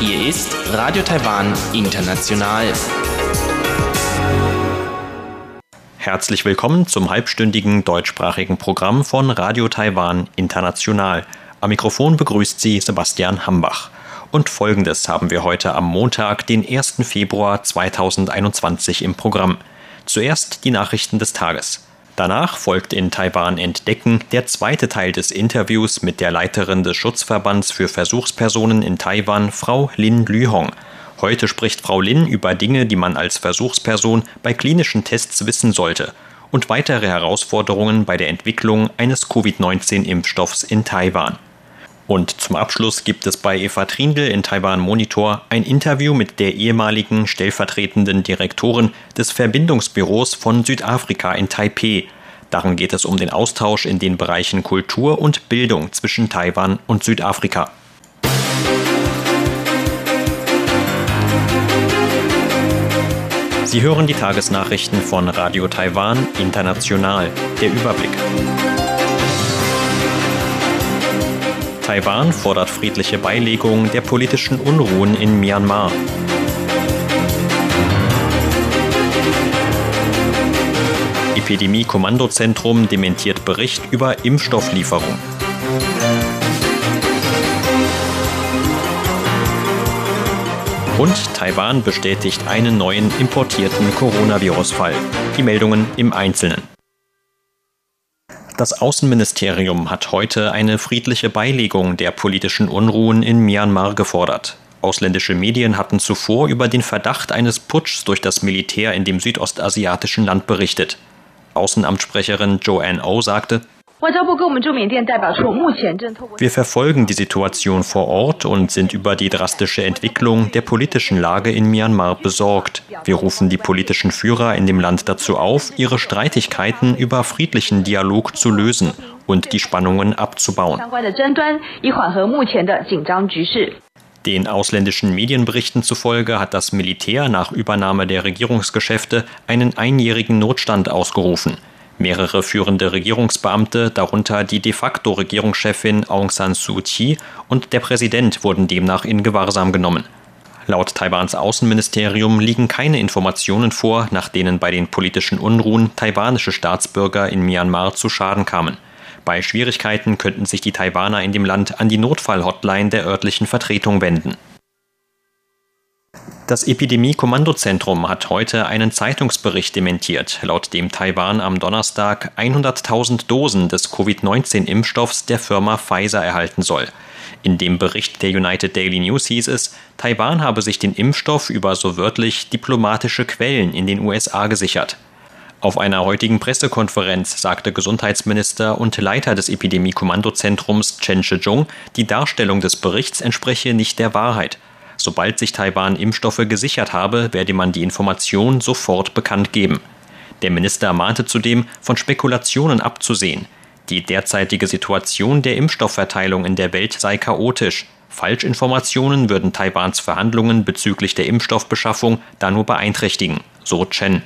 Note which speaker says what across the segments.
Speaker 1: Hier ist Radio Taiwan International. Herzlich willkommen zum halbstündigen deutschsprachigen Programm von Radio Taiwan International. Am Mikrofon begrüßt Sie Sebastian Hambach. Und folgendes haben wir heute am Montag, den 1. Februar 2021 im Programm. Zuerst die Nachrichten des Tages. Danach folgt in Taiwan Entdecken der zweite Teil des Interviews mit der Leiterin des Schutzverbands für Versuchspersonen in Taiwan, Frau Lin Lühong. Heute spricht Frau Lin über Dinge, die man als Versuchsperson bei klinischen Tests wissen sollte und weitere Herausforderungen bei der Entwicklung eines Covid-19-Impfstoffs in Taiwan. Und zum Abschluss gibt es bei Eva Trindl in Taiwan Monitor ein Interview mit der ehemaligen stellvertretenden Direktorin des Verbindungsbüros von Südafrika in Taipeh. Darin geht es um den Austausch in den Bereichen Kultur und Bildung zwischen Taiwan und Südafrika. Sie hören die Tagesnachrichten von Radio Taiwan International. Der Überblick. Taiwan fordert friedliche Beilegung der politischen Unruhen in Myanmar. Epidemie-Kommandozentrum dementiert Bericht über Impfstofflieferung. Und Taiwan bestätigt einen neuen importierten Coronavirus-Fall. Die Meldungen im Einzelnen. Das Außenministerium hat heute eine friedliche Beilegung der politischen Unruhen in Myanmar gefordert. Ausländische Medien hatten zuvor über den Verdacht eines Putschs durch das Militär in dem südostasiatischen Land berichtet. Außenamtssprecherin Joanne O sagte, wir verfolgen die Situation vor Ort und sind über die drastische Entwicklung der politischen Lage in Myanmar besorgt. Wir rufen die politischen Führer in dem Land dazu auf, ihre Streitigkeiten über friedlichen Dialog zu lösen und die Spannungen abzubauen. Den ausländischen Medienberichten zufolge hat das Militär nach Übernahme der Regierungsgeschäfte einen einjährigen Notstand ausgerufen. Mehrere führende Regierungsbeamte, darunter die de facto Regierungschefin Aung San Suu Kyi und der Präsident, wurden demnach in Gewahrsam genommen. Laut Taiwans Außenministerium liegen keine Informationen vor, nach denen bei den politischen Unruhen taiwanische Staatsbürger in Myanmar zu Schaden kamen. Bei Schwierigkeiten könnten sich die Taiwaner in dem Land an die Notfallhotline der örtlichen Vertretung wenden. Das Epidemie-Kommandozentrum hat heute einen Zeitungsbericht dementiert, laut dem Taiwan am Donnerstag 100.000 Dosen des Covid-19-Impfstoffs der Firma Pfizer erhalten soll. In dem Bericht der United Daily News hieß es, Taiwan habe sich den Impfstoff über so wörtlich diplomatische Quellen in den USA gesichert. Auf einer heutigen Pressekonferenz sagte Gesundheitsminister und Leiter des Epidemie-Kommandozentrums Chen Shih-chung, die Darstellung des Berichts entspreche nicht der Wahrheit. Sobald sich Taiwan Impfstoffe gesichert habe, werde man die Information sofort bekannt geben. Der Minister mahnte zudem, von Spekulationen abzusehen. Die derzeitige Situation der Impfstoffverteilung in der Welt sei chaotisch. Falschinformationen würden Taiwans Verhandlungen bezüglich der Impfstoffbeschaffung da nur beeinträchtigen, so Chen.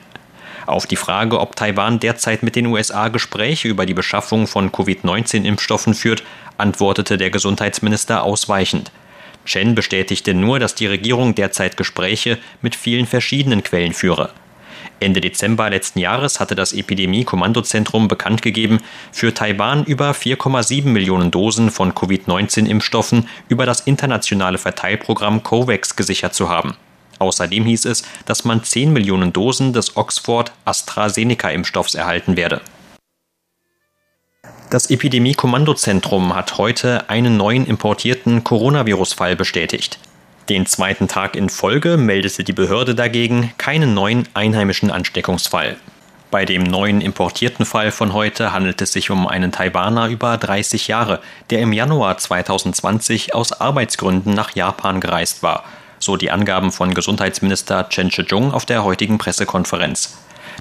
Speaker 1: Auf die Frage, ob Taiwan derzeit mit den USA Gespräche über die Beschaffung von Covid-19-Impfstoffen führt, antwortete der Gesundheitsminister ausweichend. Chen bestätigte nur, dass die Regierung derzeit Gespräche mit vielen verschiedenen Quellen führe. Ende Dezember letzten Jahres hatte das Epidemie-Kommandozentrum bekannt gegeben, für Taiwan über 4,7 Millionen Dosen von Covid-19-Impfstoffen über das internationale Verteilprogramm COVAX gesichert zu haben. Außerdem hieß es, dass man 10 Millionen Dosen des Oxford-AstraZeneca-Impfstoffs erhalten werde. Das Epidemie-Kommandozentrum hat heute einen neuen importierten Coronavirus-Fall bestätigt. Den zweiten Tag in Folge meldete die Behörde dagegen keinen neuen einheimischen Ansteckungsfall. Bei dem neuen importierten Fall von heute handelt es sich um einen Taiwaner über 30 Jahre, der im Januar 2020 aus Arbeitsgründen nach Japan gereist war, so die Angaben von Gesundheitsminister Chen Shih-chung auf der heutigen Pressekonferenz.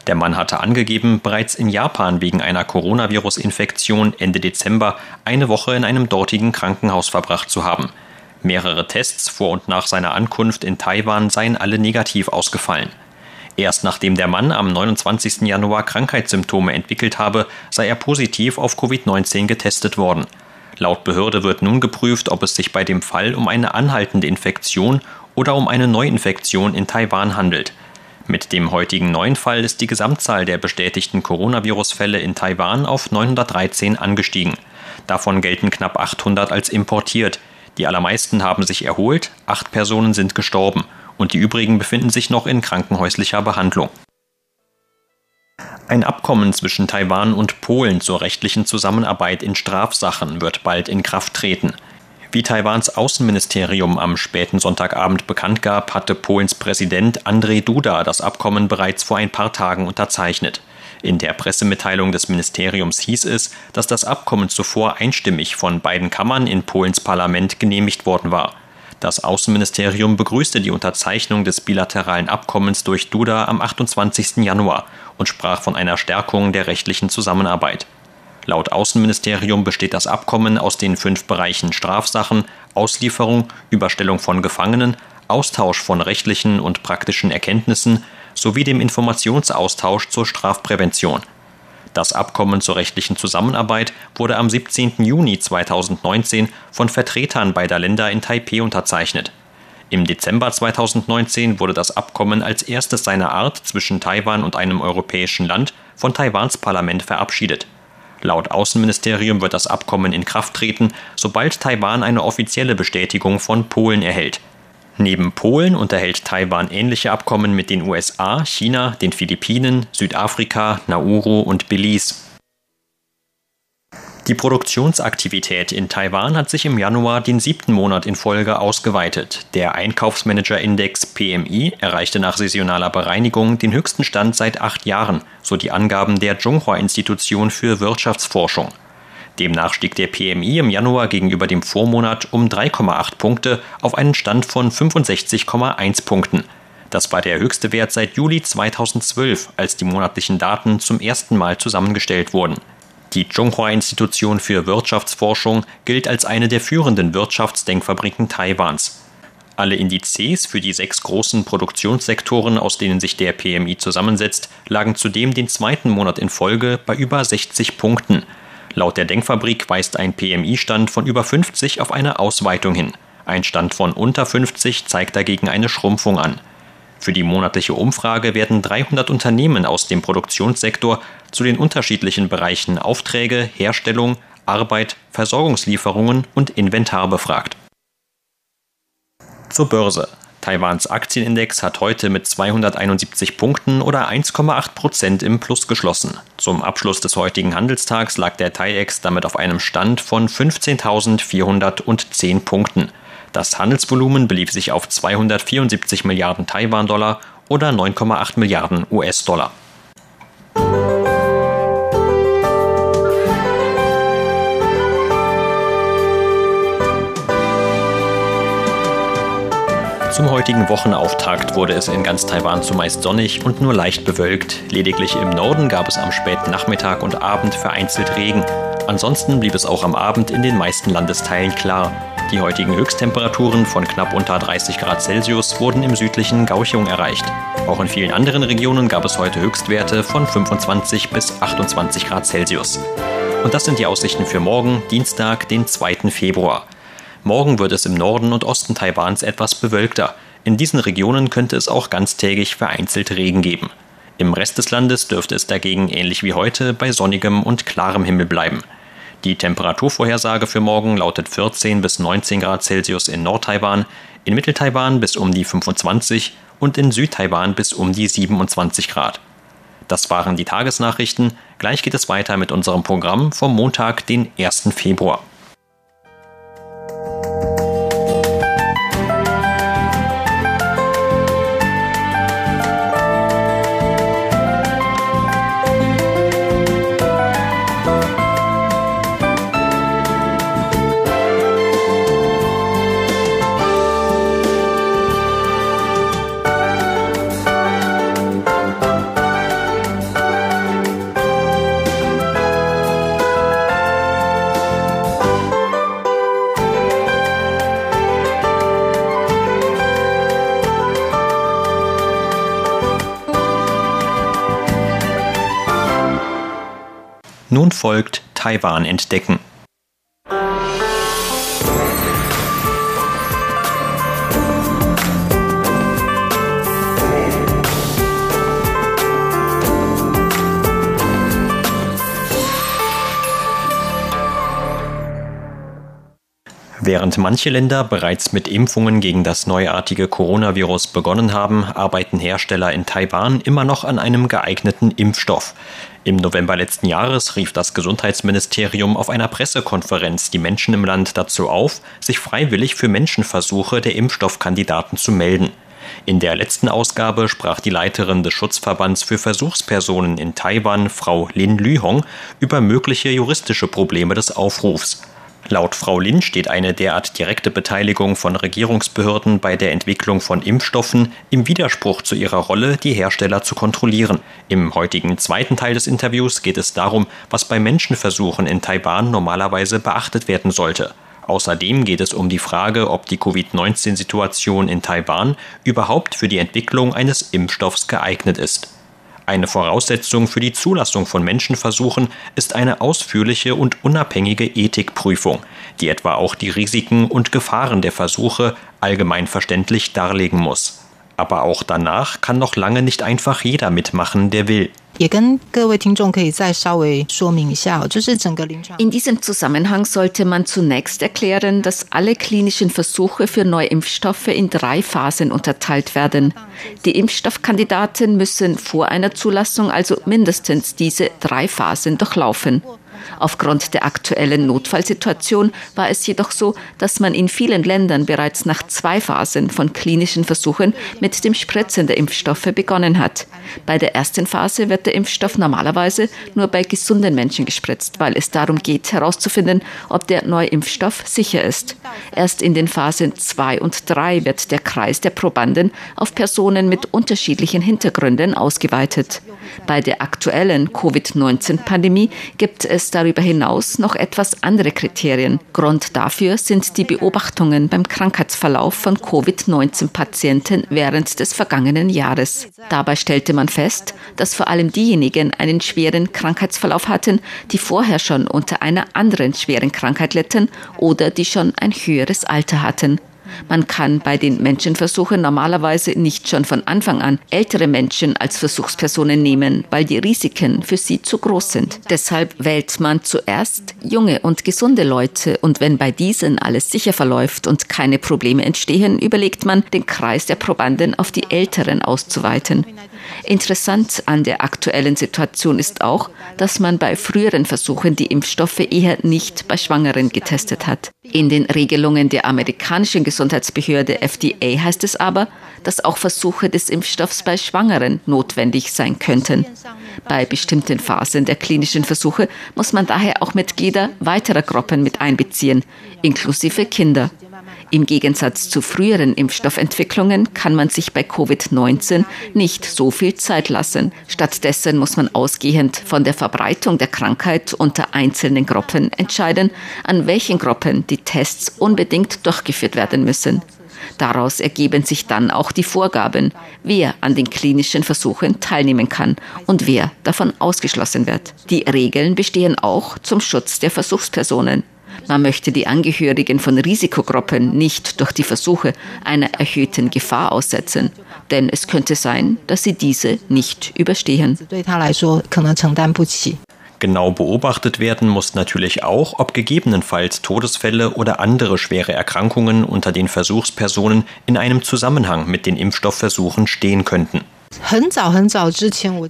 Speaker 1: Der Mann hatte angegeben, bereits in Japan wegen einer Coronavirus-Infektion Ende Dezember eine Woche in einem dortigen Krankenhaus verbracht zu haben. Mehrere Tests vor und nach seiner Ankunft in Taiwan seien alle negativ ausgefallen. Erst nachdem der Mann am 29. Januar Krankheitssymptome entwickelt habe, sei er positiv auf Covid-19 getestet worden. Laut Behörde wird nun geprüft, ob es sich bei dem Fall um eine anhaltende Infektion oder um eine Neuinfektion in Taiwan handelt. Mit dem heutigen neuen Fall ist die Gesamtzahl der bestätigten Coronavirus-Fälle in Taiwan auf 913 angestiegen. Davon gelten knapp 800 als importiert. Die allermeisten haben sich erholt, acht Personen sind gestorben und die übrigen befinden sich noch in krankenhäuslicher Behandlung. Ein Abkommen zwischen Taiwan und Polen zur rechtlichen Zusammenarbeit in Strafsachen wird bald in Kraft treten. Wie Taiwans Außenministerium am späten Sonntagabend bekannt gab, hatte Polens Präsident Andrzej Duda das Abkommen bereits vor ein paar Tagen unterzeichnet. In der Pressemitteilung des Ministeriums hieß es, dass das Abkommen zuvor einstimmig von beiden Kammern in Polens Parlament genehmigt worden war. Das Außenministerium begrüßte die Unterzeichnung des bilateralen Abkommens durch Duda am 28. Januar und sprach von einer Stärkung der rechtlichen Zusammenarbeit. Laut Außenministerium besteht das Abkommen aus den fünf Bereichen Strafsachen, Auslieferung, Überstellung von Gefangenen, Austausch von rechtlichen und praktischen Erkenntnissen sowie dem Informationsaustausch zur Strafprävention. Das Abkommen zur rechtlichen Zusammenarbeit wurde am 17. Juni 2019 von Vertretern beider Länder in Taipeh unterzeichnet. Im Dezember 2019 wurde das Abkommen als erstes seiner Art zwischen Taiwan und einem europäischen Land von Taiwans Parlament verabschiedet. Laut Außenministerium wird das Abkommen in Kraft treten, sobald Taiwan eine offizielle Bestätigung von Polen erhält. Neben Polen unterhält Taiwan ähnliche Abkommen mit den USA, China, den Philippinen, Südafrika, Nauru und Belize. Die Produktionsaktivität in Taiwan hat sich im Januar den siebten Monat in Folge ausgeweitet. Der Einkaufsmanager-Index PMI erreichte nach saisonaler Bereinigung den höchsten Stand seit acht Jahren, so die Angaben der Zhonghua-Institution für Wirtschaftsforschung. Demnach stieg der PMI im Januar gegenüber dem Vormonat um 3,8 Punkte auf einen Stand von 65,1 Punkten. Das war der höchste Wert seit Juli 2012, als die monatlichen Daten zum ersten Mal zusammengestellt wurden. Die Zhonghua-Institution für Wirtschaftsforschung gilt als eine der führenden Wirtschaftsdenkfabriken Taiwans. Alle Indizes für die sechs großen Produktionssektoren, aus denen sich der PMI zusammensetzt, lagen zudem den zweiten Monat in Folge bei über 60 Punkten. Laut der Denkfabrik weist ein PMI-Stand von über 50 auf eine Ausweitung hin. Ein Stand von unter 50 zeigt dagegen eine Schrumpfung an. Für die monatliche Umfrage werden 300 Unternehmen aus dem Produktionssektor zu den unterschiedlichen Bereichen Aufträge, Herstellung, Arbeit, Versorgungslieferungen und Inventar befragt. Zur Börse. Taiwans Aktienindex hat heute mit 271 Punkten oder 1,8 Prozent im Plus geschlossen. Zum Abschluss des heutigen Handelstags lag der TAIEX damit auf einem Stand von 15.410 Punkten. Das Handelsvolumen belief sich auf 274 Milliarden Taiwan-Dollar oder 9,8 Milliarden US-Dollar. Zum heutigen Wochenauftakt wurde es in ganz Taiwan zumeist sonnig und nur leicht bewölkt. Lediglich im Norden gab es am späten Nachmittag und Abend vereinzelt Regen. Ansonsten blieb es auch am Abend in den meisten Landesteilen klar. Die heutigen Höchsttemperaturen von knapp unter 30 Grad Celsius wurden im südlichen Gauchung erreicht. Auch in vielen anderen Regionen gab es heute Höchstwerte von 25 bis 28 Grad Celsius. Und das sind die Aussichten für morgen, Dienstag, den 2. Februar. Morgen wird es im Norden und Osten Taiwans etwas bewölkter. In diesen Regionen könnte es auch ganztägig vereinzelt Regen geben. Im Rest des Landes dürfte es dagegen ähnlich wie heute bei sonnigem und klarem Himmel bleiben. Die Temperaturvorhersage für morgen lautet 14 bis 19 Grad Celsius in Nord-Taiwan, in Mittel-Taiwan bis um die 25 und in Süd-Taiwan bis um die 27 Grad. Das waren die Tagesnachrichten. Gleich geht es weiter mit unserem Programm vom Montag, den 1. Februar. Folgt Taiwan entdecken. Während manche Länder bereits mit Impfungen gegen das neuartige Coronavirus begonnen haben, arbeiten Hersteller in Taiwan immer noch an einem geeigneten Impfstoff. Im November letzten Jahres rief das Gesundheitsministerium auf einer Pressekonferenz die Menschen im Land dazu auf, sich freiwillig für Menschenversuche der Impfstoffkandidaten zu melden. In der letzten Ausgabe sprach die Leiterin des Schutzverbands für Versuchspersonen in Taiwan, Frau Lin Lühong, über mögliche juristische Probleme des Aufrufs. Laut Frau Lin steht eine derart direkte Beteiligung von Regierungsbehörden bei der Entwicklung von Impfstoffen im Widerspruch zu ihrer Rolle, die Hersteller zu kontrollieren. Im heutigen zweiten Teil des Interviews geht es darum, was bei Menschenversuchen in Taiwan normalerweise beachtet werden sollte. Außerdem geht es um die Frage, ob die Covid-19-Situation in Taiwan überhaupt für die Entwicklung eines Impfstoffs geeignet ist. Eine Voraussetzung für die Zulassung von Menschenversuchen ist eine ausführliche und unabhängige Ethikprüfung, die etwa auch die Risiken und Gefahren der Versuche allgemein verständlich darlegen muss. Aber auch danach kann noch lange nicht einfach jeder mitmachen, der will.
Speaker 2: In diesem Zusammenhang sollte man zunächst erklären, dass alle klinischen Versuche für neue Impfstoffe in drei Phasen unterteilt werden. Die Impfstoffkandidaten müssen vor einer Zulassung also mindestens diese drei Phasen durchlaufen. Aufgrund der aktuellen Notfallsituation war es jedoch so, dass man in vielen Ländern bereits nach zwei Phasen von klinischen Versuchen mit dem Spritzen der Impfstoffe begonnen hat. Bei der ersten Phase wird der Impfstoff normalerweise nur bei gesunden Menschen gespritzt, weil es darum geht, herauszufinden, ob der neue Impfstoff sicher ist. Erst in den Phasen 2 und 3 wird der Kreis der Probanden auf Personen mit unterschiedlichen Hintergründen ausgeweitet. Bei der aktuellen Covid-19-Pandemie gibt es darüber hinaus noch etwas andere Kriterien. Grund dafür sind die Beobachtungen beim Krankheitsverlauf von Covid-19-Patienten während des vergangenen Jahres. Dabei stellte man fest, dass vor allem diejenigen einen schweren Krankheitsverlauf hatten, die vorher schon unter einer anderen schweren Krankheit litten oder die schon ein höheres Alter hatten. Man kann bei den Menschenversuchen normalerweise nicht schon von Anfang an ältere Menschen als Versuchspersonen nehmen, weil die Risiken für sie zu groß sind. Deshalb wählt man zuerst junge und gesunde Leute und wenn bei diesen alles sicher verläuft und keine Probleme entstehen, überlegt man, den Kreis der Probanden auf die Älteren auszuweiten. Interessant an der aktuellen Situation ist auch, dass man bei früheren Versuchen die Impfstoffe eher nicht bei Schwangeren getestet hat. In den Regelungen der amerikanischen Gesundheitsbehörde FDA heißt es aber, dass auch Versuche des Impfstoffs bei Schwangeren notwendig sein könnten. Bei bestimmten Phasen der klinischen Versuche muss man daher auch Mitglieder weiterer Gruppen mit einbeziehen, inklusive Kinder. Im Gegensatz zu früheren Impfstoffentwicklungen kann man sich bei Covid-19 nicht so viel Zeit lassen. Stattdessen muss man ausgehend von der Verbreitung der Krankheit unter einzelnen Gruppen entscheiden, an welchen Gruppen die Tests unbedingt durchgeführt werden müssen. Daraus ergeben sich dann auch die Vorgaben, wer an den klinischen Versuchen teilnehmen kann und wer davon ausgeschlossen wird. Die Regeln bestehen auch zum Schutz der Versuchspersonen. Man möchte die Angehörigen von Risikogruppen nicht durch die Versuche einer erhöhten Gefahr aussetzen, denn es könnte sein, dass sie diese nicht überstehen.
Speaker 1: Genau beobachtet werden muss natürlich auch, ob gegebenenfalls Todesfälle oder andere schwere Erkrankungen unter den Versuchspersonen in einem Zusammenhang mit den Impfstoffversuchen stehen könnten.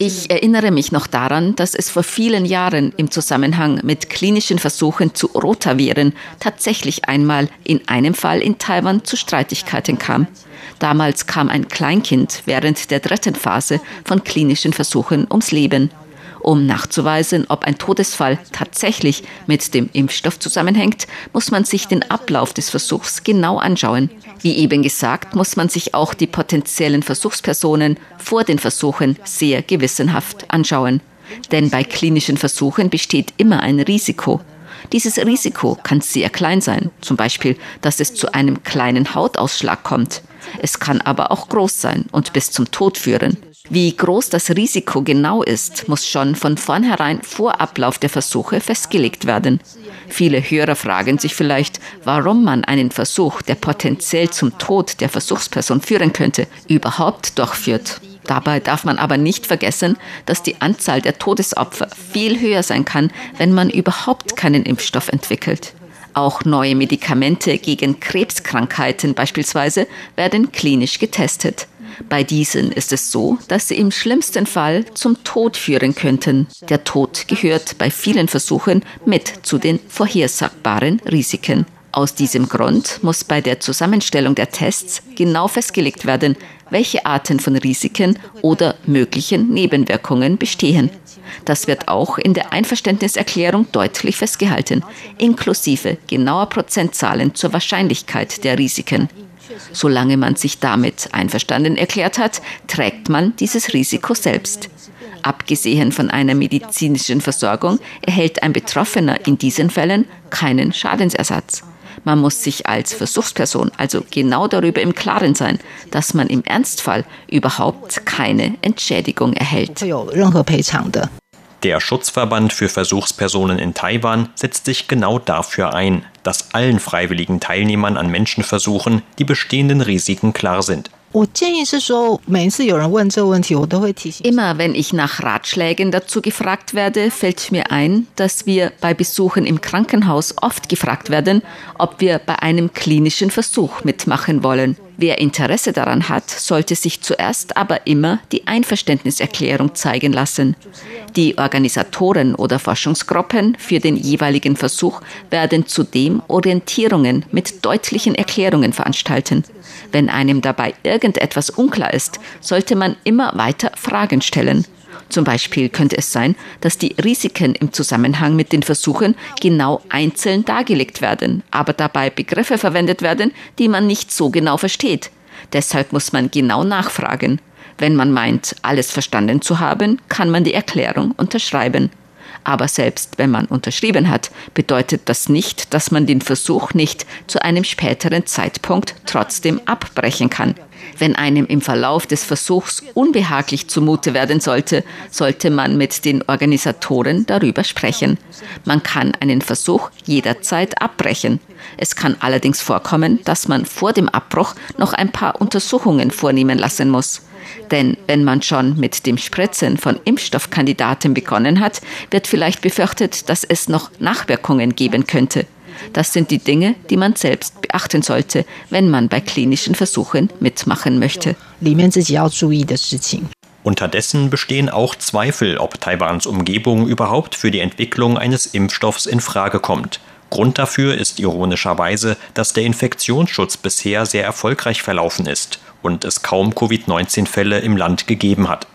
Speaker 2: Ich erinnere mich noch daran, dass es vor vielen Jahren im Zusammenhang mit klinischen Versuchen zu Rotaviren tatsächlich einmal in einem Fall in Taiwan zu Streitigkeiten kam. Damals kam ein Kleinkind während der dritten Phase von klinischen Versuchen ums Leben. Um nachzuweisen, ob ein Todesfall tatsächlich mit dem Impfstoff zusammenhängt, muss man sich den Ablauf des Versuchs genau anschauen. Wie eben gesagt, muss man sich auch die potenziellen Versuchspersonen vor den Versuchen sehr gewissenhaft anschauen. Denn bei klinischen Versuchen besteht immer ein Risiko. Dieses Risiko kann sehr klein sein, zum Beispiel, dass es zu einem kleinen Hautausschlag kommt. Es kann aber auch groß sein und bis zum Tod führen. Wie groß das Risiko genau ist, muss schon von vornherein vor Ablauf der Versuche festgelegt werden. Viele Hörer fragen sich vielleicht, warum man einen Versuch, der potenziell zum Tod der Versuchsperson führen könnte, überhaupt durchführt. Dabei darf man aber nicht vergessen, dass die Anzahl der Todesopfer viel höher sein kann, wenn man überhaupt keinen Impfstoff entwickelt. Auch neue Medikamente gegen Krebskrankheiten beispielsweise werden klinisch getestet. Bei diesen ist es so, dass sie im schlimmsten Fall zum Tod führen könnten. Der Tod gehört bei vielen Versuchen mit zu den vorhersagbaren Risiken. Aus diesem Grund muss bei der Zusammenstellung der Tests genau festgelegt werden, welche Arten von Risiken oder möglichen Nebenwirkungen bestehen. Das wird auch in der Einverständniserklärung deutlich festgehalten, inklusive genauer Prozentzahlen zur Wahrscheinlichkeit der Risiken. Solange man sich damit einverstanden erklärt hat, trägt man dieses Risiko selbst. Abgesehen von einer medizinischen Versorgung erhält ein Betroffener in diesen Fällen keinen Schadensersatz. Man muss sich als Versuchsperson also genau darüber im Klaren sein, dass man im Ernstfall überhaupt keine Entschädigung erhält.
Speaker 1: Der Schutzverband für Versuchspersonen in Taiwan setzt sich genau dafür ein, dass allen freiwilligen Teilnehmern an Menschenversuchen die bestehenden Risiken klar sind.
Speaker 2: Immer wenn ich nach Ratschlägen dazu gefragt werde, fällt mir ein, dass wir bei Besuchen im Krankenhaus oft gefragt werden, ob wir bei einem klinischen Versuch mitmachen wollen. Wer Interesse daran hat, sollte sich zuerst aber immer die Einverständniserklärung zeigen lassen. Die Organisatoren oder Forschungsgruppen für den jeweiligen Versuch werden zudem Orientierungen mit deutlichen Erklärungen veranstalten. Wenn einem dabei irgendetwas unklar ist, sollte man immer weiter Fragen stellen. Zum Beispiel könnte es sein, dass die Risiken im Zusammenhang mit den Versuchen genau einzeln dargelegt werden, aber dabei Begriffe verwendet werden, die man nicht so genau versteht. Deshalb muss man genau nachfragen. Wenn man meint, alles verstanden zu haben, kann man die Erklärung unterschreiben. Aber selbst wenn man unterschrieben hat, bedeutet das nicht, dass man den Versuch nicht zu einem späteren Zeitpunkt trotzdem abbrechen kann. Wenn einem im Verlauf des Versuchs unbehaglich zumute werden sollte, sollte man mit den Organisatoren darüber sprechen. Man kann einen Versuch jederzeit abbrechen. Es kann allerdings vorkommen, dass man vor dem Abbruch noch ein paar Untersuchungen vornehmen lassen muss. Denn wenn man schon mit dem Spritzen von Impfstoffkandidaten begonnen hat, wird vielleicht befürchtet, dass es noch Nachwirkungen geben könnte. Das sind die Dinge, die man selbst beachten sollte, wenn man bei klinischen Versuchen mitmachen möchte.
Speaker 1: Unterdessen bestehen auch Zweifel, ob Taiwans Umgebung überhaupt für die Entwicklung eines Impfstoffs in Frage kommt. Grund dafür ist ironischerweise, dass der Infektionsschutz bisher sehr erfolgreich verlaufen ist und es kaum Covid-19-Fälle im Land gegeben hat.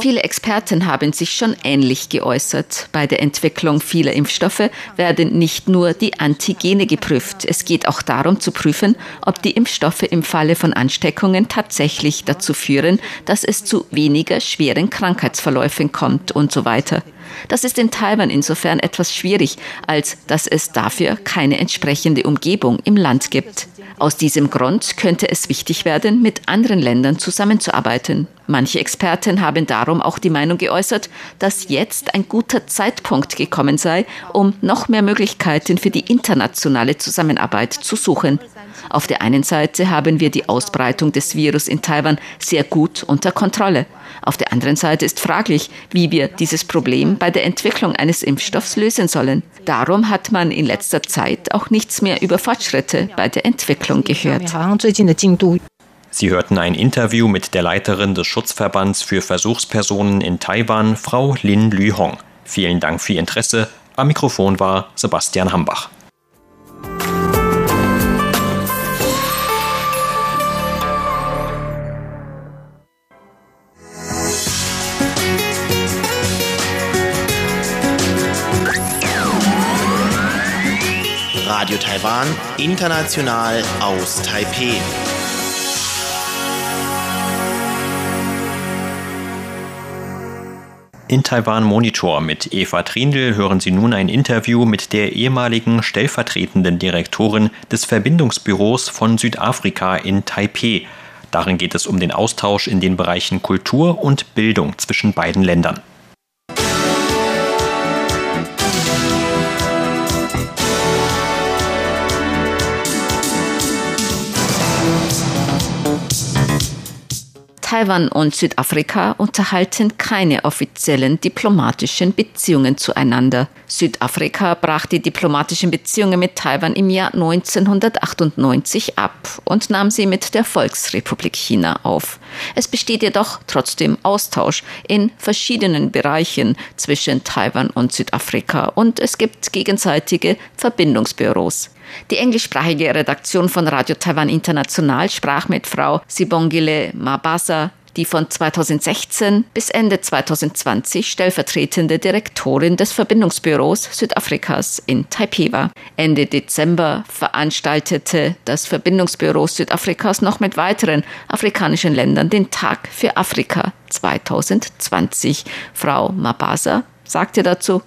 Speaker 2: Viele Experten haben sich schon ähnlich geäußert. Bei der Entwicklung vieler Impfstoffe werden nicht nur die Antigene geprüft. Es geht auch darum zu prüfen, ob die Impfstoffe im Falle von Ansteckungen tatsächlich dazu führen, dass es zu weniger schweren Krankheitsverläufen kommt und so weiter. Das ist in Taiwan insofern etwas schwierig, als dass es dafür keine entsprechende Umgebung im Land gibt. Aus diesem Grund könnte es wichtig werden, mit anderen Ländern zusammenzuarbeiten. Manche Experten haben darum auch die Meinung geäußert, dass jetzt ein guter Zeitpunkt gekommen sei, um noch mehr Möglichkeiten für die internationale Zusammenarbeit zu suchen. Auf der einen Seite haben wir die Ausbreitung des Virus in Taiwan sehr gut unter Kontrolle. Auf der anderen Seite ist fraglich, wie wir dieses Problem bei der Entwicklung eines Impfstoffs lösen sollen. Darum hat man in letzter Zeit auch nichts mehr über Fortschritte bei der Entwicklung gehört.
Speaker 1: Sie hörten ein Interview mit der Leiterin des Schutzverbands für Versuchspersonen in Taiwan, Frau Lin Lühong. Vielen Dank für Ihr Interesse. Am Mikrofon war Sebastian Hambach.
Speaker 3: Radio Taiwan, international aus Taipeh.
Speaker 1: In Taiwan Monitor mit Eva Trindl hören Sie nun ein Interview mit der ehemaligen stellvertretenden Direktorin des Verbindungsbüros von Südafrika in Taipeh. Darin geht es um den Austausch in den Bereichen Kultur und Bildung zwischen beiden Ländern.
Speaker 2: Taiwan und Südafrika unterhalten keine offiziellen diplomatischen Beziehungen zueinander. Südafrika brach die diplomatischen Beziehungen mit Taiwan im Jahr 1998 ab und nahm sie mit der Volksrepublik China auf. Es besteht jedoch trotzdem Austausch in verschiedenen Bereichen zwischen Taiwan und Südafrika und es gibt gegenseitige Verbindungsbüros. Die englischsprachige Redaktion von Radio Taiwan International sprach mit Frau Sibongile Mabasa, die von 2016 bis Ende 2020 stellvertretende Direktorin des Verbindungsbüros Südafrikas in Taipei war. Ende Dezember veranstaltete das Verbindungsbüro Südafrikas noch mit weiteren afrikanischen Ländern den Tag für Afrika 2020. Frau Mabasa sagte dazu,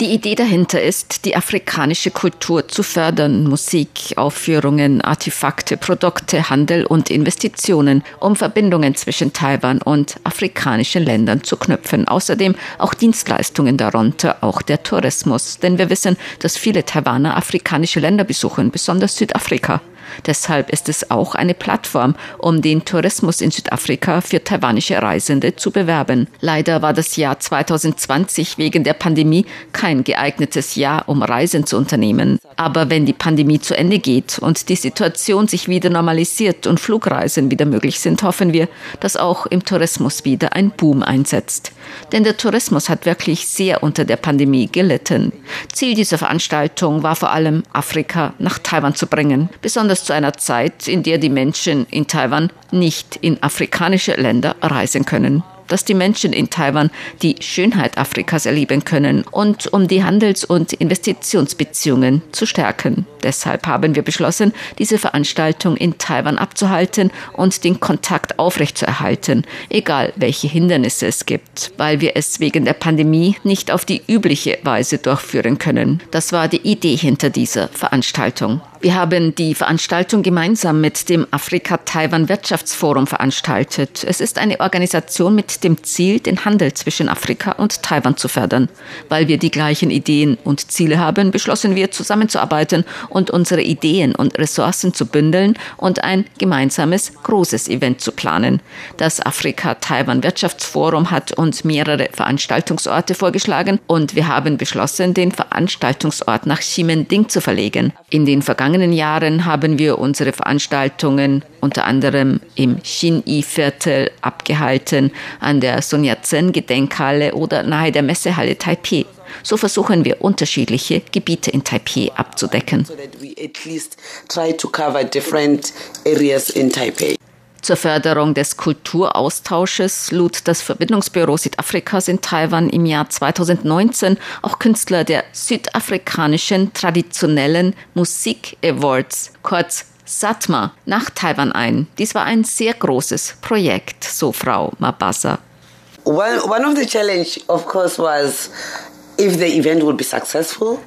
Speaker 4: die
Speaker 2: Idee dahinter ist, die afrikanische Kultur zu fördern, Musik, Aufführungen, Artefakte, Produkte, Handel und Investitionen, um Verbindungen zwischen Taiwan und afrikanischen Ländern zu knüpfen. Außerdem auch Dienstleistungen darunter, auch der Tourismus, denn wir wissen, dass viele Taiwaner afrikanische Länder besuchen, besonders Südafrika. Deshalb ist es auch eine Plattform, um den Tourismus in Südafrika für taiwanische Reisende zu bewerben. Leider war das Jahr 2020 wegen der Pandemie kein geeignetes Jahr, um Reisen zu unternehmen. Aber wenn die Pandemie zu Ende geht und die Situation sich wieder normalisiert und Flugreisen wieder möglich sind, hoffen wir, dass auch im Tourismus wieder ein Boom einsetzt. Denn der Tourismus hat wirklich sehr unter der Pandemie gelitten. Ziel dieser Veranstaltung war vor allem, Afrika nach Taiwan zu bringen, besonders zu einer Zeit, in der die Menschen in Taiwan nicht in afrikanische Länder reisen können dass die Menschen in Taiwan die Schönheit Afrikas erleben können und um die Handels- und Investitionsbeziehungen zu stärken. Deshalb haben wir beschlossen, diese Veranstaltung in Taiwan abzuhalten und den Kontakt aufrechtzuerhalten, egal welche Hindernisse es gibt, weil wir es wegen der Pandemie nicht auf die übliche Weise durchführen können. Das war die Idee hinter dieser Veranstaltung. Wir haben die Veranstaltung gemeinsam mit dem Afrika-Taiwan-Wirtschaftsforum veranstaltet. Es ist eine Organisation mit dem Ziel, den Handel zwischen Afrika und Taiwan zu fördern. Weil wir die gleichen Ideen und Ziele haben, beschlossen wir zusammenzuarbeiten und unsere Ideen und Ressourcen zu bündeln und ein gemeinsames großes Event zu planen. Das Afrika-Taiwan-Wirtschaftsforum hat uns mehrere Veranstaltungsorte vorgeschlagen und wir haben beschlossen, den Veranstaltungsort nach Ximending zu verlegen. In den vergangenen Jahren haben wir unsere Veranstaltungen unter anderem im Xin-Yi-Viertel abgehalten, an der Sun Yat-sen-Gedenkhalle oder nahe der Messehalle Taipei. So versuchen wir unterschiedliche Gebiete in Taipei abzudecken. Zur Förderung des Kulturaustausches lud das Verbindungsbüro Südafrikas in Taiwan im Jahr 2019 auch Künstler der südafrikanischen traditionellen Musik Awards, kurz SATMA, nach Taiwan ein. Dies war ein sehr großes Projekt, so Frau Mabasa.
Speaker 4: One, one of the challenge, of course, was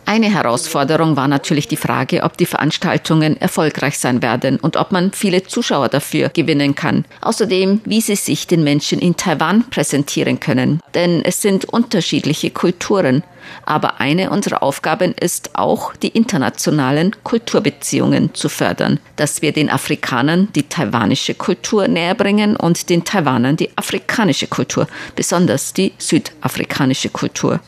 Speaker 2: eine Herausforderung war natürlich die Frage, ob die Veranstaltungen erfolgreich sein werden und ob man viele Zuschauer dafür gewinnen kann. Außerdem, wie sie sich den Menschen in Taiwan präsentieren können. Denn es sind unterschiedliche Kulturen. Aber eine unserer Aufgaben ist auch, die internationalen Kulturbeziehungen zu fördern, dass wir den Afrikanern die taiwanische Kultur näher bringen und den Taiwanern die afrikanische Kultur, besonders die südafrikanische Kultur.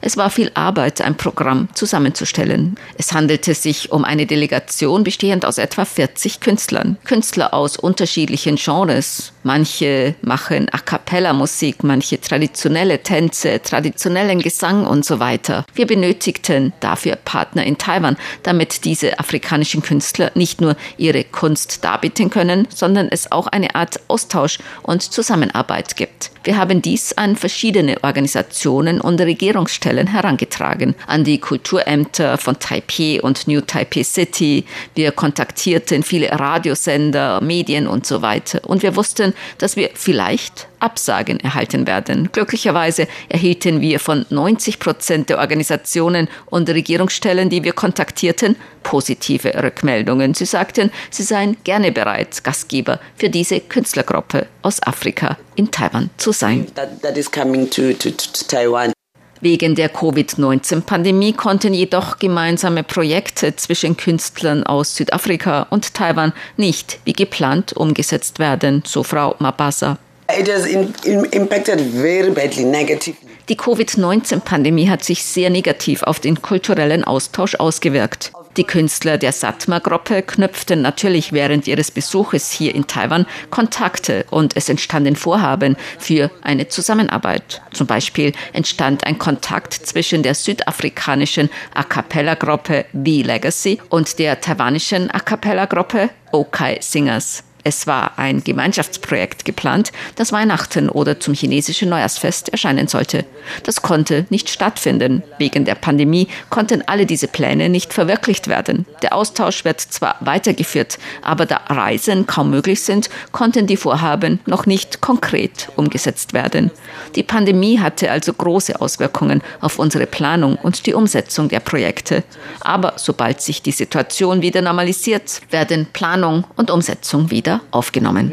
Speaker 2: Es war viel Arbeit, ein Programm zusammenzustellen. Es handelte sich um eine Delegation bestehend aus etwa 40 Künstlern. Künstler aus unterschiedlichen Genres. Manche machen A cappella Musik, manche traditionelle Tänze, traditionellen Gesang und so weiter. Wir benötigten dafür Partner in Taiwan, damit diese afrikanischen Künstler nicht nur ihre Kunst darbieten können, sondern es auch eine Art Austausch und Zusammenarbeit gibt. Wir haben dies an verschiedene Organisationen und Regierungsstellen Stellen herangetragen. An die Kulturämter von Taipei und New Taipei City. Wir kontaktierten viele Radiosender, Medien und so weiter. Und wir wussten, dass wir vielleicht Absagen erhalten werden. Glücklicherweise erhielten wir von 90 Prozent der Organisationen und Regierungsstellen, die wir kontaktierten, positive Rückmeldungen. Sie sagten, sie seien gerne bereit, Gastgeber für diese Künstlergruppe aus Afrika in Taiwan zu sein.
Speaker 4: That, that
Speaker 2: Wegen der Covid-19-Pandemie konnten jedoch gemeinsame Projekte zwischen Künstlern aus Südafrika und Taiwan nicht wie geplant umgesetzt werden, so Frau Mabasa. Die Covid-19-Pandemie hat sich sehr negativ auf den kulturellen Austausch ausgewirkt. Die Künstler der Satma-Gruppe knüpften natürlich während ihres Besuches hier in Taiwan Kontakte und es entstanden Vorhaben für eine Zusammenarbeit. Zum Beispiel entstand ein Kontakt zwischen der südafrikanischen A Cappella-Gruppe The Legacy und der taiwanischen A Cappella-Gruppe Okai Singers. Es war ein Gemeinschaftsprojekt geplant, das Weihnachten oder zum chinesischen Neujahrsfest erscheinen sollte. Das konnte nicht stattfinden. Wegen der Pandemie konnten alle diese Pläne nicht verwirklicht werden. Der Austausch wird zwar weitergeführt, aber da Reisen kaum möglich sind, konnten die Vorhaben noch nicht konkret umgesetzt werden. Die Pandemie hatte also große Auswirkungen auf unsere Planung und die Umsetzung der Projekte. Aber sobald sich die Situation wieder normalisiert, werden Planung und Umsetzung wieder aufgenommen.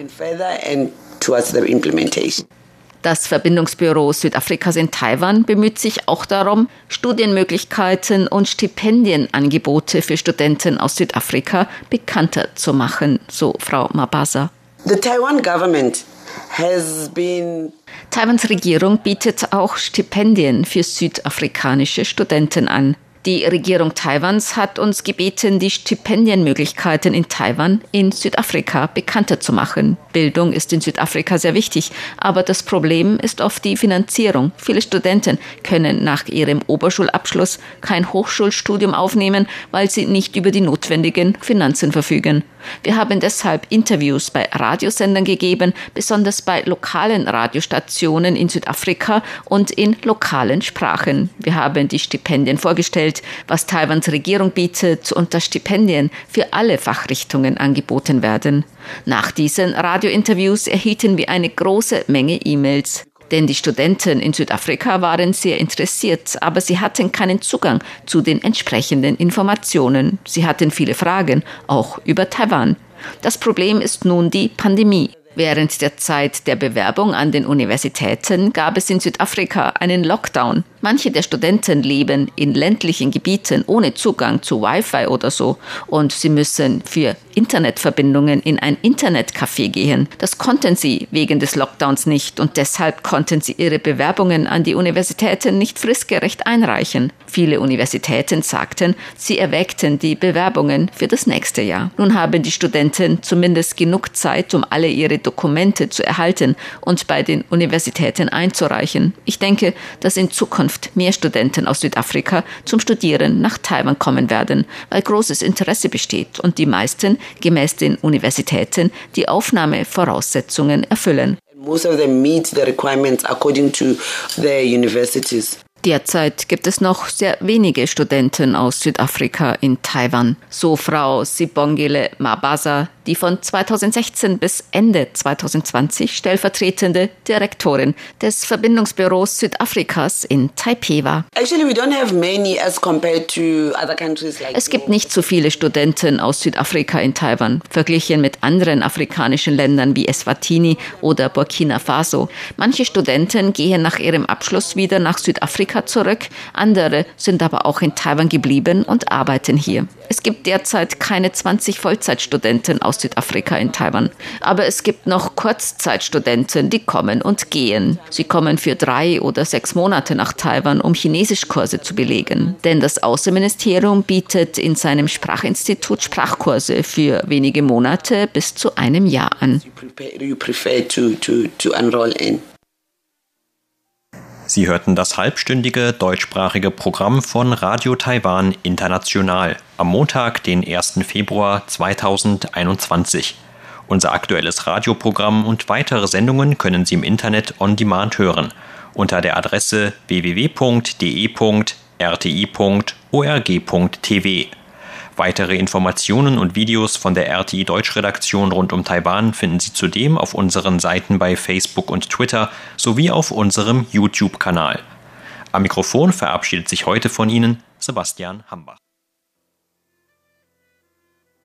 Speaker 2: Das Verbindungsbüro Südafrikas in Taiwan bemüht sich auch darum, Studienmöglichkeiten und Stipendienangebote für Studenten aus Südafrika bekannter zu machen, so Frau Mabasa.
Speaker 4: The Taiwan government has been
Speaker 2: Taiwans Regierung bietet auch Stipendien für südafrikanische Studenten an. Die Regierung Taiwans hat uns gebeten, die Stipendienmöglichkeiten in Taiwan in Südafrika bekannter zu machen. Bildung ist in Südafrika sehr wichtig, aber das Problem ist oft die Finanzierung. Viele Studenten können nach ihrem Oberschulabschluss kein Hochschulstudium aufnehmen, weil sie nicht über die notwendigen Finanzen verfügen. Wir haben deshalb Interviews bei Radiosendern gegeben, besonders bei lokalen Radiostationen in Südafrika und in lokalen Sprachen. Wir haben die Stipendien vorgestellt, was Taiwans Regierung bietet und dass Stipendien für alle Fachrichtungen angeboten werden. Nach diesen Radiointerviews erhielten wir eine große Menge E-Mails denn die Studenten in Südafrika waren sehr interessiert, aber sie hatten keinen Zugang zu den entsprechenden Informationen. Sie hatten viele Fragen, auch über Taiwan. Das Problem ist nun die Pandemie. Während der Zeit der Bewerbung an den Universitäten gab es in Südafrika einen Lockdown. Manche der Studenten leben in ländlichen Gebieten ohne Zugang zu Wi-Fi oder so und sie müssen für Internetverbindungen in ein Internetcafé gehen. Das konnten sie wegen des Lockdowns nicht und deshalb konnten sie ihre Bewerbungen an die Universitäten nicht fristgerecht einreichen. Viele Universitäten sagten, sie erwägten die Bewerbungen für das nächste Jahr. Nun haben die Studenten zumindest genug Zeit, um alle ihre Dokumente zu erhalten und bei den Universitäten einzureichen. Ich denke, dass in Zukunft Zukunft mehr Studenten aus Südafrika zum Studieren nach Taiwan kommen werden, weil großes Interesse besteht und die meisten gemäß den Universitäten die Aufnahmevoraussetzungen erfüllen.
Speaker 4: Most of them meet the requirements according to their universities.
Speaker 2: Derzeit gibt es noch sehr wenige Studenten aus Südafrika in Taiwan, so Frau Sibongile Mabasa, die von 2016 bis Ende 2020 stellvertretende Direktorin des Verbindungsbüros Südafrikas in Taipei war. Es gibt nicht so viele Studenten aus Südafrika in Taiwan, verglichen mit anderen afrikanischen Ländern wie Eswatini oder Burkina Faso. Manche Studenten gehen nach ihrem Abschluss wieder nach Südafrika zurück, andere sind aber auch in Taiwan geblieben und arbeiten hier. Es gibt derzeit keine 20 Vollzeitstudenten aus Südafrika in Taiwan. Aber es gibt noch Kurzzeitstudenten, die kommen und gehen. Sie kommen für drei oder sechs Monate nach Taiwan, um Chinesischkurse zu belegen. Denn das Außenministerium bietet in seinem Sprachinstitut Sprachkurse für wenige Monate bis zu einem Jahr an.
Speaker 1: Sie hörten das halbstündige deutschsprachige Programm von Radio Taiwan International am Montag, den 1. Februar 2021. Unser aktuelles Radioprogramm und weitere Sendungen können Sie im Internet on demand hören unter der Adresse www.de.rti.org.tv. Weitere Informationen und Videos von der RTI Deutschredaktion rund um Taiwan finden Sie zudem auf unseren Seiten bei Facebook und Twitter sowie auf unserem YouTube-Kanal. Am Mikrofon verabschiedet sich heute von Ihnen Sebastian Hambach.